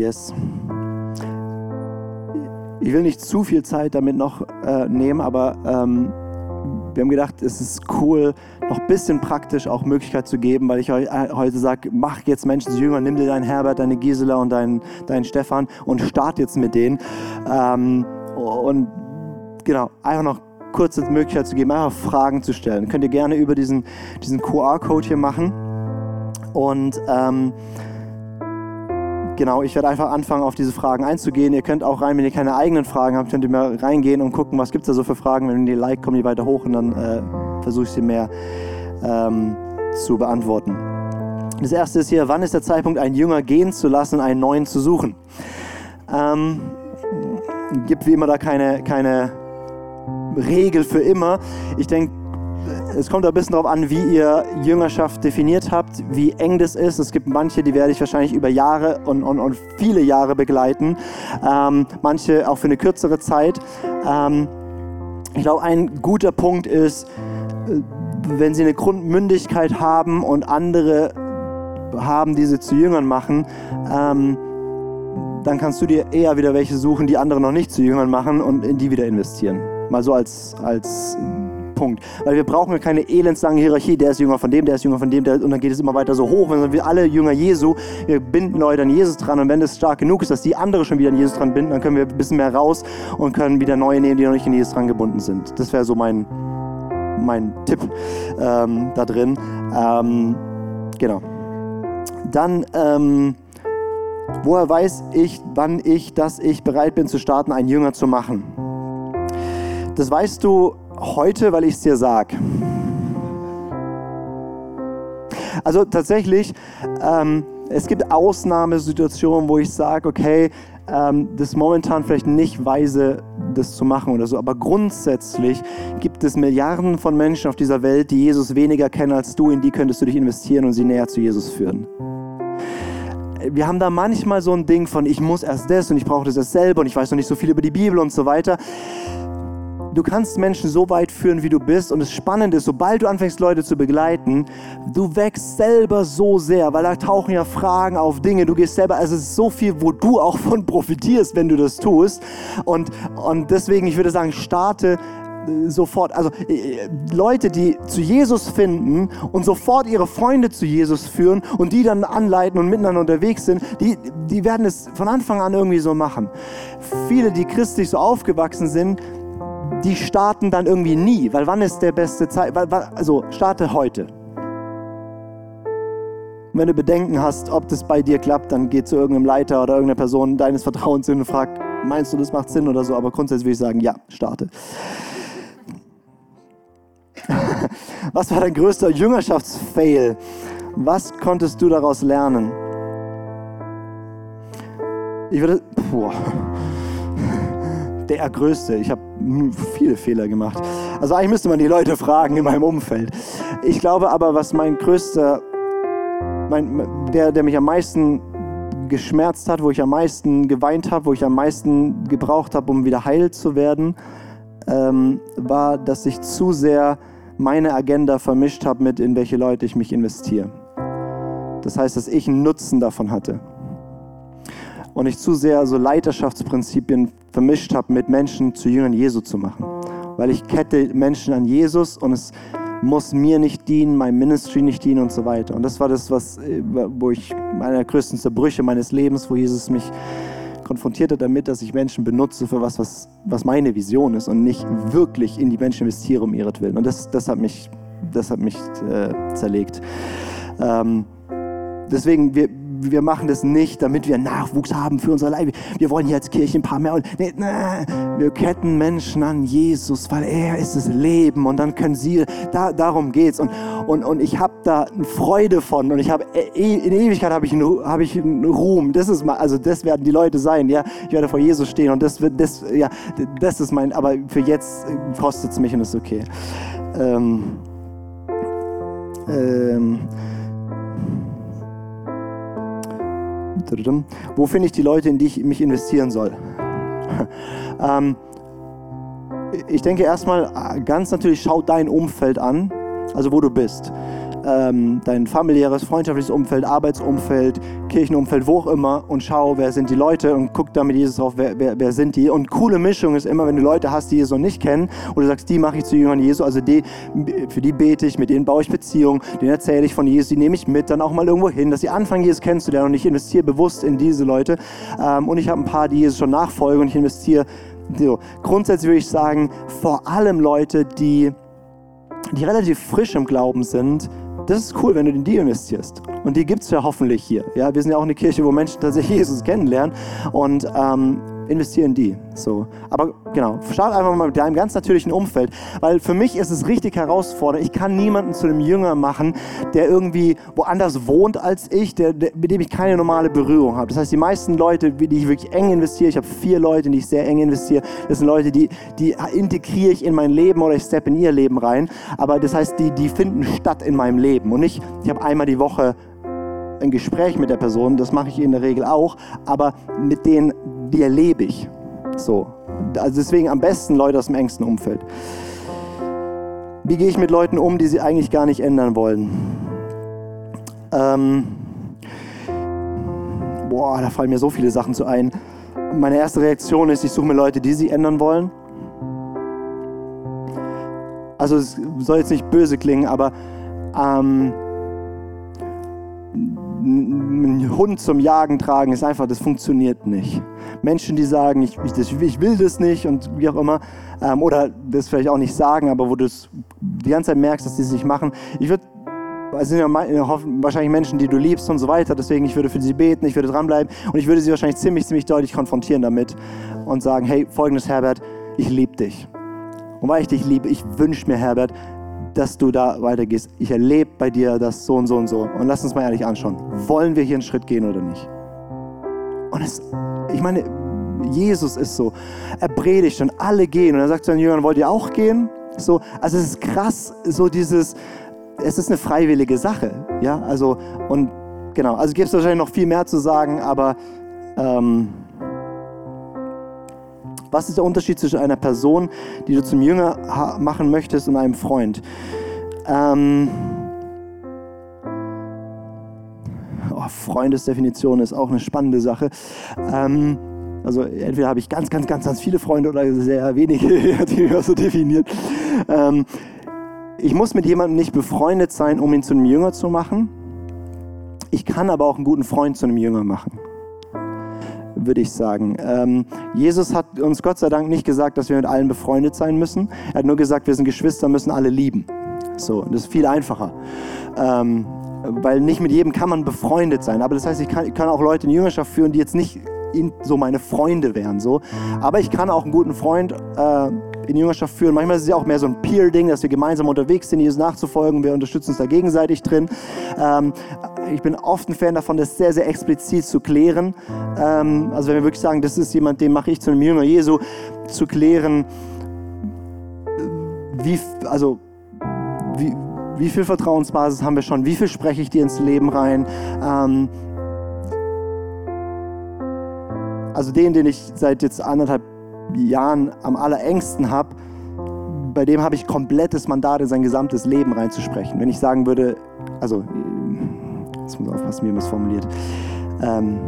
Yes. Ich will nicht zu viel Zeit damit noch äh, nehmen, aber ähm, wir haben gedacht, es ist cool, noch ein bisschen praktisch auch Möglichkeit zu geben, weil ich äh, heute sage, mach jetzt Menschen zu Jünger, nimm dir deinen Herbert, deine Gisela und deinen, deinen Stefan und start jetzt mit denen. Ähm, und genau, einfach noch kurze Möglichkeit zu geben, einfach Fragen zu stellen. Könnt ihr gerne über diesen, diesen QR-Code hier machen. Und ähm, genau, ich werde einfach anfangen, auf diese Fragen einzugehen. Ihr könnt auch rein, wenn ihr keine eigenen Fragen habt, könnt ihr mal reingehen und gucken, was gibt es da so für Fragen. Wenn die like, kommen die weiter hoch und dann äh, versuche ich sie mehr ähm, zu beantworten. Das erste ist hier, wann ist der Zeitpunkt, einen Jünger gehen zu lassen einen neuen zu suchen? Ähm, gibt wie immer da keine, keine Regel für immer. Ich denke, es kommt ein bisschen darauf an, wie ihr Jüngerschaft definiert habt, wie eng das ist. Es gibt manche, die werde ich wahrscheinlich über Jahre und, und, und viele Jahre begleiten. Ähm, manche auch für eine kürzere Zeit. Ähm, ich glaube, ein guter Punkt ist, äh, wenn sie eine Grundmündigkeit haben und andere haben, die sie zu Jüngern machen, ähm, dann kannst du dir eher wieder welche suchen, die andere noch nicht zu Jüngern machen und in die wieder investieren. Mal so als, als Punkt. Weil wir brauchen keine elendslange Hierarchie, der ist Jünger von dem, der ist Jünger von dem, der, und dann geht es immer weiter so hoch. Wenn wir alle Jünger Jesu, wir binden Leute an Jesus dran und wenn es stark genug ist, dass die andere schon wieder an Jesus dran binden, dann können wir ein bisschen mehr raus und können wieder neue nehmen, die noch nicht an Jesus dran gebunden sind. Das wäre so mein, mein Tipp ähm, da drin. Ähm, genau. Dann, ähm, woher weiß ich, wann ich, dass ich bereit bin zu starten, einen Jünger zu machen? Das weißt du heute, weil ich es dir sage. Also tatsächlich, ähm, es gibt Ausnahmesituationen, wo ich sage, okay, ähm, das ist momentan vielleicht nicht weise, das zu machen oder so, aber grundsätzlich gibt es Milliarden von Menschen auf dieser Welt, die Jesus weniger kennen als du, in die könntest du dich investieren und sie näher zu Jesus führen. Wir haben da manchmal so ein Ding von, ich muss erst das und ich brauche das erst selber und ich weiß noch nicht so viel über die Bibel und so weiter. Du kannst Menschen so weit führen, wie du bist. Und das Spannende ist, sobald du anfängst, Leute zu begleiten, du wächst selber so sehr, weil da tauchen ja Fragen auf Dinge. Du gehst selber, also es ist so viel, wo du auch von profitierst, wenn du das tust. Und, und deswegen, ich würde sagen, starte äh, sofort, also äh, Leute, die zu Jesus finden und sofort ihre Freunde zu Jesus führen und die dann anleiten und miteinander unterwegs sind, die, die werden es von Anfang an irgendwie so machen. Viele, die christlich so aufgewachsen sind, die starten dann irgendwie nie, weil wann ist der beste Zeit? Also starte heute. wenn du Bedenken hast, ob das bei dir klappt, dann geh zu irgendeinem Leiter oder irgendeiner Person deines Vertrauens hin und frag, meinst du, das macht Sinn oder so? Aber grundsätzlich würde ich sagen, ja, starte. Was war dein größter Jüngerschaftsfail? Was konntest du daraus lernen? Ich würde. Boah der Größte. Ich habe viele Fehler gemacht. Also eigentlich müsste man die Leute fragen in meinem Umfeld. Ich glaube aber, was mein größter, mein, der, der mich am meisten geschmerzt hat, wo ich am meisten geweint habe, wo ich am meisten gebraucht habe, um wieder heil zu werden, ähm, war, dass ich zu sehr meine Agenda vermischt habe mit, in welche Leute ich mich investiere. Das heißt, dass ich einen Nutzen davon hatte und ich zu sehr so Leiterschaftsprinzipien vermischt habe, mit Menschen zu Jüngern Jesu zu machen. Weil ich kette Menschen an Jesus und es muss mir nicht dienen, meinem Ministry nicht dienen und so weiter. Und das war das, was, äh, wo ich meine der größten Zerbrüche meines Lebens, wo Jesus mich konfrontierte damit, dass ich Menschen benutze für was, was, was meine Vision ist und nicht wirklich in die Menschen investiere um ihretwillen. Und das, das hat mich, das hat mich äh, zerlegt. Ähm, deswegen, wir, wir machen das nicht, damit wir Nachwuchs haben für unser Leib. Wir wollen hier als Kirche ein paar mehr. Und, nee, nee, wir ketten Menschen an Jesus, weil er ist das Leben und dann können sie, da, darum geht's. Und, und, und ich habe da eine Freude von und ich habe äh, in Ewigkeit habe ich, einen, hab ich einen Ruhm. Das ist mal, also das werden die Leute sein, ja. Ich werde vor Jesus stehen und das wird, das, ja, das ist mein, aber für jetzt kostet es mich und ist okay. Ähm, ähm, Wo finde ich die Leute, in die ich mich investieren soll? ähm, ich denke erstmal ganz natürlich, schau dein Umfeld an, also wo du bist. Ähm, dein familiäres, freundschaftliches Umfeld, Arbeitsumfeld, Kirchenumfeld, wo auch immer und schau, wer sind die Leute und guck da mit Jesus drauf, wer, wer, wer sind die. Und coole Mischung ist immer, wenn du Leute hast, die Jesus noch nicht kennen und du sagst, die mache ich zu Jüngern Jesu, also die, für die bete ich, mit denen baue ich Beziehungen, denen erzähle ich von Jesus, die nehme ich mit, dann auch mal irgendwo hin, dass sie anfangen, Jesus kennenzulernen und ich investiere bewusst in diese Leute. Ähm, und ich habe ein paar, die Jesus schon nachfolgen und ich investiere so, grundsätzlich würde ich sagen, vor allem Leute, die, die relativ frisch im Glauben sind, das ist cool, wenn du in die investierst. Und die gibt es ja hoffentlich hier. Ja, wir sind ja auch eine Kirche, wo Menschen tatsächlich Jesus kennenlernen. Und ähm, investiere in die. So. Aber genau, start einfach mal mit deinem ganz natürlichen Umfeld, weil für mich ist es richtig herausfordernd. Ich kann niemanden zu einem Jünger machen, der irgendwie woanders wohnt als ich, der, der, mit dem ich keine normale Berührung habe. Das heißt, die meisten Leute, die ich wirklich eng investiere, ich habe vier Leute, die ich sehr eng investiere, das sind Leute, die, die integriere ich in mein Leben oder ich step in ihr Leben rein. Aber das heißt, die, die finden statt in meinem Leben und nicht, ich habe einmal die Woche ein Gespräch mit der Person, das mache ich in der Regel auch, aber mit denen, die erlebe ich. So. Also deswegen am besten Leute aus dem engsten Umfeld. Wie gehe ich mit Leuten um, die sie eigentlich gar nicht ändern wollen? Ähm, boah, da fallen mir so viele Sachen zu ein. Meine erste Reaktion ist, ich suche mir Leute, die sie ändern wollen. Also es soll jetzt nicht böse klingen, aber ähm, einen Hund zum Jagen tragen, ist einfach, das funktioniert nicht. Menschen, die sagen, ich, ich, ich will das nicht und wie auch immer, ähm, oder das vielleicht auch nicht sagen, aber wo du es die ganze Zeit merkst, dass die es nicht machen. Ich würde es sind ja wahrscheinlich Menschen, die du liebst und so weiter. Deswegen, ich würde für sie beten, ich würde dranbleiben und ich würde sie wahrscheinlich ziemlich, ziemlich deutlich konfrontieren damit und sagen, hey, folgendes Herbert, ich liebe dich. Und weil ich dich liebe, ich wünsche mir, Herbert, dass du da weitergehst. Ich erlebe bei dir das so und so und so. Und lass uns mal ehrlich anschauen. Wollen wir hier einen Schritt gehen oder nicht? Und es, ich meine, Jesus ist so. Er predigt und alle gehen. Und er sagt zu seinen Jüngern, wollt ihr auch gehen? So, also es ist krass, so dieses, es ist eine freiwillige Sache. Ja, also, und genau, also gibt es wahrscheinlich noch viel mehr zu sagen, aber ähm, was ist der Unterschied zwischen einer Person, die du zum Jünger machen möchtest, und einem Freund? Ähm oh, Freundesdefinition ist auch eine spannende Sache. Ähm also entweder habe ich ganz, ganz, ganz, ganz viele Freunde oder sehr wenige, die wir so definiert. Ähm ich muss mit jemandem nicht befreundet sein, um ihn zu einem Jünger zu machen. Ich kann aber auch einen guten Freund zu einem Jünger machen würde ich sagen. Ähm, Jesus hat uns Gott sei Dank nicht gesagt, dass wir mit allen befreundet sein müssen. Er hat nur gesagt, wir sind Geschwister, müssen alle lieben. So, das ist viel einfacher. Ähm, weil nicht mit jedem kann man befreundet sein. Aber das heißt, ich kann, ich kann auch Leute in Jüngerschaft führen, die jetzt nicht so meine Freunde wären. So. Aber ich kann auch einen guten Freund äh, in Jüngerschaft führen. Manchmal ist es ja auch mehr so ein Peer-Ding, dass wir gemeinsam unterwegs sind, Jesus nachzufolgen. Wir unterstützen uns da gegenseitig drin. Ähm, ich bin oft ein Fan davon, das sehr, sehr explizit zu klären. Ähm, also wenn wir wirklich sagen, das ist jemand, den mache ich zu einem Jünger Jesu, zu klären, wie, also, wie, wie viel Vertrauensbasis haben wir schon, wie viel spreche ich dir ins Leben rein. Ähm, also den, den ich seit jetzt anderthalb Jahren am allerengsten habe, bei dem habe ich komplettes Mandat in sein gesamtes Leben reinzusprechen. Wenn ich sagen würde, also jetzt muss ich aufpassen, wie man es formuliert. Ähm,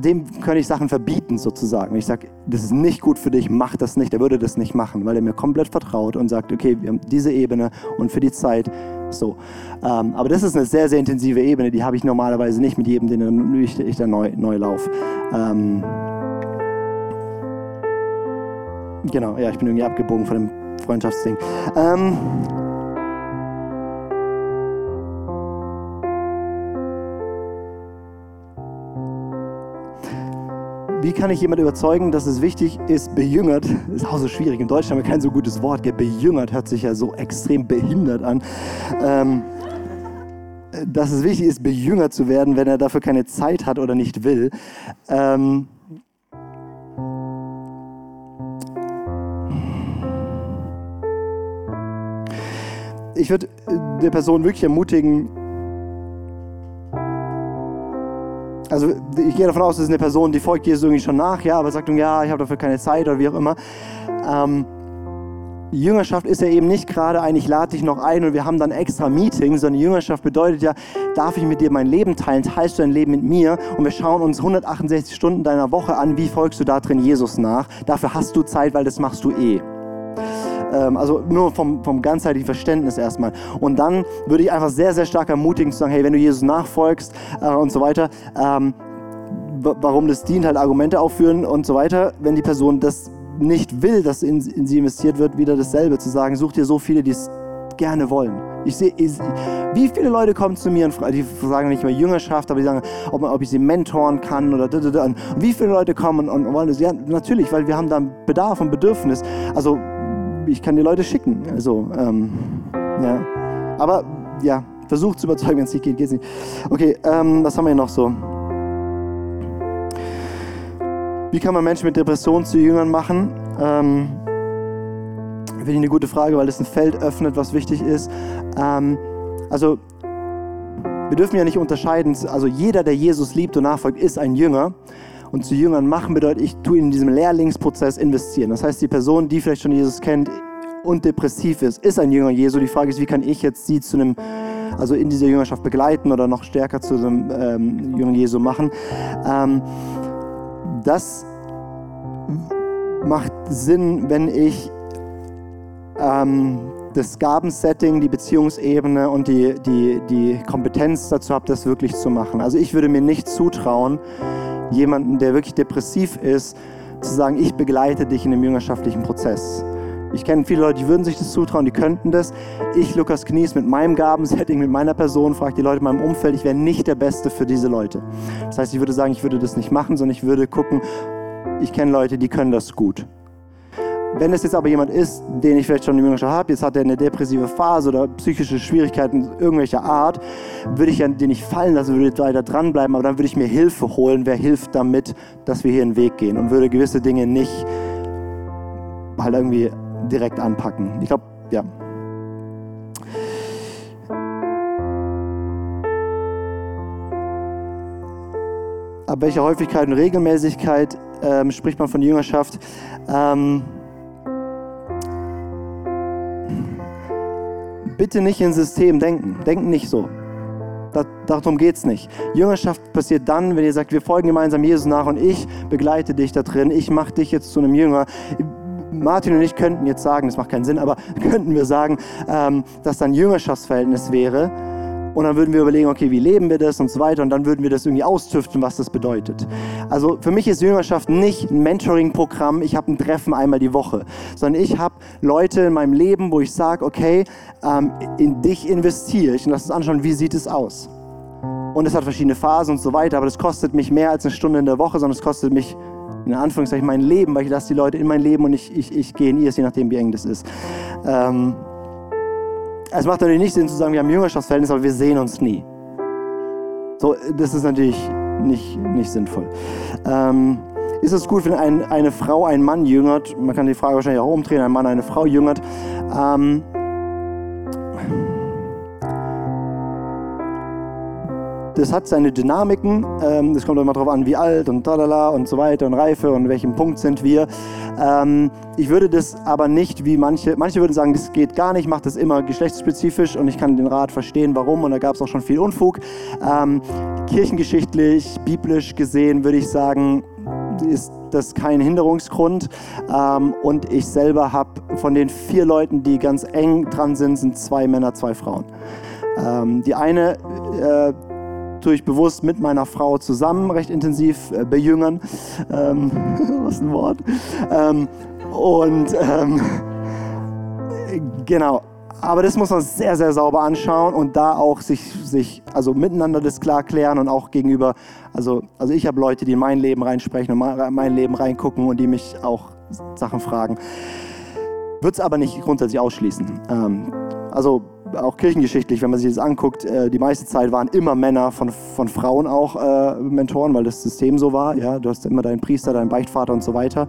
dem könnte ich Sachen verbieten sozusagen. Ich sage, das ist nicht gut für dich, mach das nicht. Er würde das nicht machen, weil er mir komplett vertraut und sagt, okay, wir haben diese Ebene und für die Zeit so. Ähm, aber das ist eine sehr, sehr intensive Ebene, die habe ich normalerweise nicht mit jedem, den ich, ich da neu, neu laufe. Ähm, genau, ja, ich bin irgendwie abgebogen von dem Freundschaftsding. Ähm, Wie kann ich jemand überzeugen, dass es wichtig ist, bejüngert, ist auch so schwierig, in Deutschland haben wir kein so gutes Wort, gell? bejüngert hört sich ja so extrem behindert an. Ähm, dass es wichtig ist, bejüngert zu werden, wenn er dafür keine Zeit hat oder nicht will. Ähm, ich würde der Person wirklich ermutigen, also ich gehe davon aus, das ist eine Person, die folgt Jesus irgendwie schon nach, ja, aber sagt, ja, ich habe dafür keine Zeit oder wie auch immer. Ähm, Jüngerschaft ist ja eben nicht gerade ein, ich lade dich noch ein und wir haben dann extra Meetings, sondern Jüngerschaft bedeutet ja, darf ich mit dir mein Leben teilen, teilst du dein Leben mit mir und wir schauen uns 168 Stunden deiner Woche an, wie folgst du da drin Jesus nach. Dafür hast du Zeit, weil das machst du eh ähm, also nur vom, vom ganzheitlichen Verständnis erstmal. Und dann würde ich einfach sehr, sehr stark ermutigen zu sagen, hey, wenn du Jesus nachfolgst äh, und so weiter, ähm, warum das dient, halt Argumente aufführen und so weiter. Wenn die Person das nicht will, dass in, in sie investiert wird, wieder dasselbe zu sagen, such dir so viele, die es gerne wollen. Ich sehe, wie viele Leute kommen zu mir und die sagen nicht mehr Jüngerschaft, aber die sagen, ob, ob ich sie mentoren kann oder. Und wie viele Leute kommen und, wollen das? Ja, natürlich, weil wir haben da Bedarf und Bedürfnis. Also ich kann die Leute schicken. Also, ähm, ja. Aber ja, versucht zu überzeugen, wenn es nicht geht, geht es nicht. Okay, ähm, was haben wir hier noch so? Wie kann man Menschen mit Depressionen zu Jüngern machen? Ähm, Finde ich eine gute Frage, weil es ein Feld öffnet, was wichtig ist. Ähm, also, wir dürfen ja nicht unterscheiden. Also, jeder, der Jesus liebt und nachfolgt, ist ein Jünger. Und zu Jüngern machen bedeutet, ich tue in diesem Lehrlingsprozess investieren. Das heißt, die Person, die vielleicht schon Jesus kennt und depressiv ist, ist ein Jünger Jesu. Die Frage ist, wie kann ich jetzt sie zu einem, also in dieser Jüngerschaft begleiten oder noch stärker zu einem ähm, Jünger Jesu machen? Ähm, das macht Sinn, wenn ich ähm, das Gabensetting, die Beziehungsebene und die, die, die Kompetenz dazu habe, das wirklich zu machen. Also ich würde mir nicht zutrauen, jemanden, der wirklich depressiv ist, zu sagen, ich begleite dich in dem jüngerschaftlichen Prozess. Ich kenne viele Leute, die würden sich das zutrauen, die könnten das. Ich, Lukas Knies, mit meinem Gabensetting, mit meiner Person, frage die Leute in meinem Umfeld, ich wäre nicht der Beste für diese Leute. Das heißt, ich würde sagen, ich würde das nicht machen, sondern ich würde gucken, ich kenne Leute, die können das gut. Wenn es jetzt aber jemand ist, den ich vielleicht schon im Jüngerschaft habe, jetzt hat er eine depressive Phase oder psychische Schwierigkeiten irgendwelcher Art, würde ich den nicht fallen lassen, würde weiter dranbleiben, aber dann würde ich mir Hilfe holen. Wer hilft damit, dass wir hier einen Weg gehen und würde gewisse Dinge nicht halt irgendwie direkt anpacken. Ich glaube, ja. Ab welcher Häufigkeit und Regelmäßigkeit ähm, spricht man von Jüngerschaft? Ähm, bitte nicht in System denken. Denken nicht so. darum geht es nicht. Jüngerschaft passiert dann, wenn ihr sagt, wir folgen gemeinsam Jesus nach und ich begleite dich da drin. Ich mache dich jetzt zu einem Jünger. Martin und ich könnten jetzt sagen, das macht keinen Sinn, aber könnten wir sagen, ähm, dass da ein Jüngerschaftsverhältnis wäre. Und dann würden wir überlegen, okay, wie leben wir das und so weiter. Und dann würden wir das irgendwie austüften, was das bedeutet. Also für mich ist Jüngerschaft nicht ein Mentoring-Programm, ich habe ein Treffen einmal die Woche, sondern ich habe Leute in meinem Leben, wo ich sage, okay, ähm, in dich investiere ich und lass uns anschauen, wie sieht es aus. Und es hat verschiedene Phasen und so weiter, aber das kostet mich mehr als eine Stunde in der Woche, sondern es kostet mich in Anführungszeichen mein Leben, weil ich lasse die Leute in mein Leben und ich, ich, ich gehe in ihr, je nachdem, wie eng das ist. Ähm, es macht natürlich nicht Sinn zu sagen, wir haben Jüngerschaftsverhältnis, aber wir sehen uns nie. So, das ist natürlich nicht, nicht sinnvoll. Ähm, ist es gut, wenn ein, eine Frau einen Mann jüngert? Man kann die Frage wahrscheinlich auch umdrehen, ein Mann eine Frau jüngert. Ähm, das hat seine Dynamiken. Ähm, kommt immer darauf an, wie alt und tralala und so weiter und Reife und welchem Punkt sind wir. Ähm, ich würde das aber nicht wie manche, manche würden sagen, das geht gar nicht, macht das immer geschlechtsspezifisch und ich kann den Rat verstehen, warum und da gab es auch schon viel Unfug. Ähm, kirchengeschichtlich, biblisch gesehen würde ich sagen, ist das kein Hinderungsgrund. Ähm, und ich selber habe von den vier Leuten, die ganz eng dran sind, sind zwei Männer, zwei Frauen. Ähm, die eine äh, tue ich bewusst mit meiner Frau zusammen recht intensiv äh, bejüngern. Ähm, was ein Wort. Ähm, und ähm, genau. Aber das muss man sehr, sehr sauber anschauen und da auch sich, sich also miteinander das klar klären und auch gegenüber, also, also ich habe Leute, die in mein Leben reinsprechen und mein Leben reingucken und die mich auch Sachen fragen. Wird es aber nicht grundsätzlich ausschließen. Ähm, also auch kirchengeschichtlich, wenn man sich das anguckt, äh, die meiste Zeit waren immer Männer von, von Frauen auch äh, Mentoren, weil das System so war. Ja? Du hast immer deinen Priester, deinen Beichtvater und so weiter.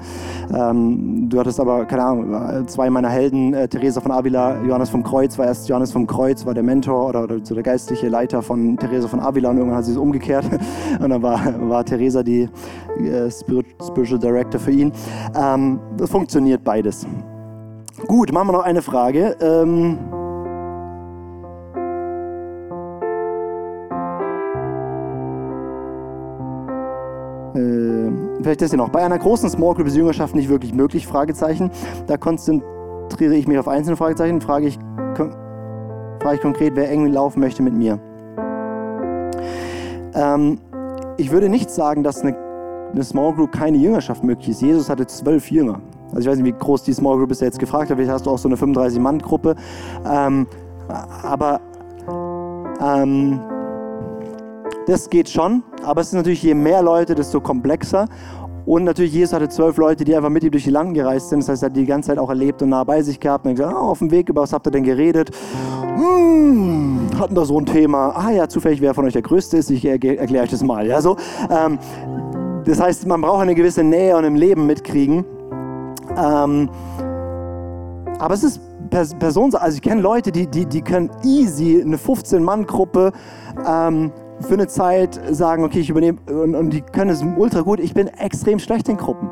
Ähm, du hattest aber, keine Ahnung, zwei meiner Helden, äh, Theresa von Avila, Johannes vom Kreuz, war erst Johannes vom Kreuz, war der Mentor oder, oder so der geistliche Leiter von Theresa von Avila und irgendwann hat sie es umgekehrt und dann war, war Theresa die äh, Spiritual Director für ihn. Ähm, das funktioniert beides. Gut, machen wir noch eine Frage. Ähm, vielleicht das hier noch. Bei einer großen Small Group ist Jüngerschaft nicht wirklich möglich? Fragezeichen. Da konzentriere ich mich auf einzelne Fragezeichen. Frage ich, frage ich konkret, wer eng laufen möchte mit mir. Ähm, ich würde nicht sagen, dass eine, eine Small Group keine Jüngerschaft möglich ist. Jesus hatte zwölf Jünger. Also ich weiß nicht, wie groß die Small Group ist, der jetzt gefragt hat. Vielleicht hast du auch so eine 35-Mann-Gruppe. Ähm, aber ähm, das geht schon. Aber es ist natürlich, je mehr Leute, desto komplexer. Und natürlich, Jesus hatte zwölf Leute, die einfach mit ihm durch die Landen gereist sind. Das heißt, er hat die ganze Zeit auch erlebt und nah bei sich gehabt. Und dann gesagt, oh, auf dem Weg, über was habt ihr denn geredet? Hm, hatten da so ein Thema. Ah ja, zufällig, wer von euch der Größte ist. Ich erkläre euch das mal. Ja, so. Ähm, das heißt, man braucht eine gewisse Nähe und im Leben mitkriegen. Ähm, aber es ist Personen, also ich kenne Leute, die, die, die können easy eine 15-Mann-Gruppe ähm, für eine Zeit sagen, okay, ich übernehme, und, und die können es ultra gut. Ich bin extrem schlecht in Gruppen.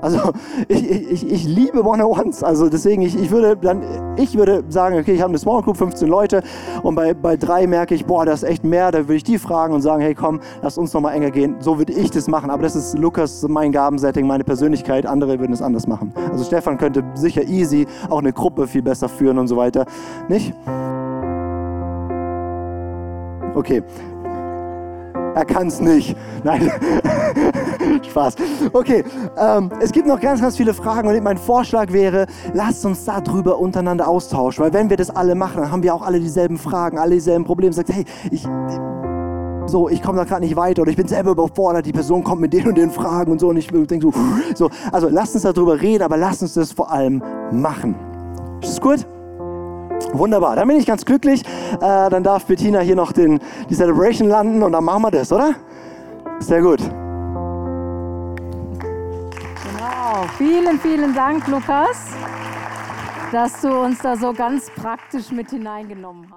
Also ich, ich, ich liebe One-on-Ones. Also deswegen, ich, ich, würde dann, ich würde sagen, okay, ich habe eine Small Group, 15 Leute und bei, bei drei merke ich, boah, das ist echt mehr. Da würde ich die fragen und sagen, hey komm, lass uns nochmal enger gehen. So würde ich das machen. Aber das ist Lukas, mein Gabensetting, meine Persönlichkeit. Andere würden es anders machen. Also Stefan könnte sicher easy auch eine Gruppe viel besser führen und so weiter. Nicht? Okay, er kann es nicht. Nein, Spaß. Okay, ähm, es gibt noch ganz, ganz viele Fragen und mein Vorschlag wäre, lasst uns darüber untereinander austauschen, weil wenn wir das alle machen, dann haben wir auch alle dieselben Fragen, alle dieselben Probleme. Sagt, hey, ich, so, ich komme da gerade nicht weiter oder ich bin selber überfordert, die Person kommt mit den und den Fragen und so und ich denke so, so, also lasst uns darüber reden, aber lasst uns das vor allem machen. Ist das gut? Wunderbar, dann bin ich ganz glücklich. Äh, dann darf Bettina hier noch den, die Celebration landen und dann machen wir das, oder? Sehr gut. Genau, vielen, vielen Dank, Lukas, dass du uns da so ganz praktisch mit hineingenommen hast.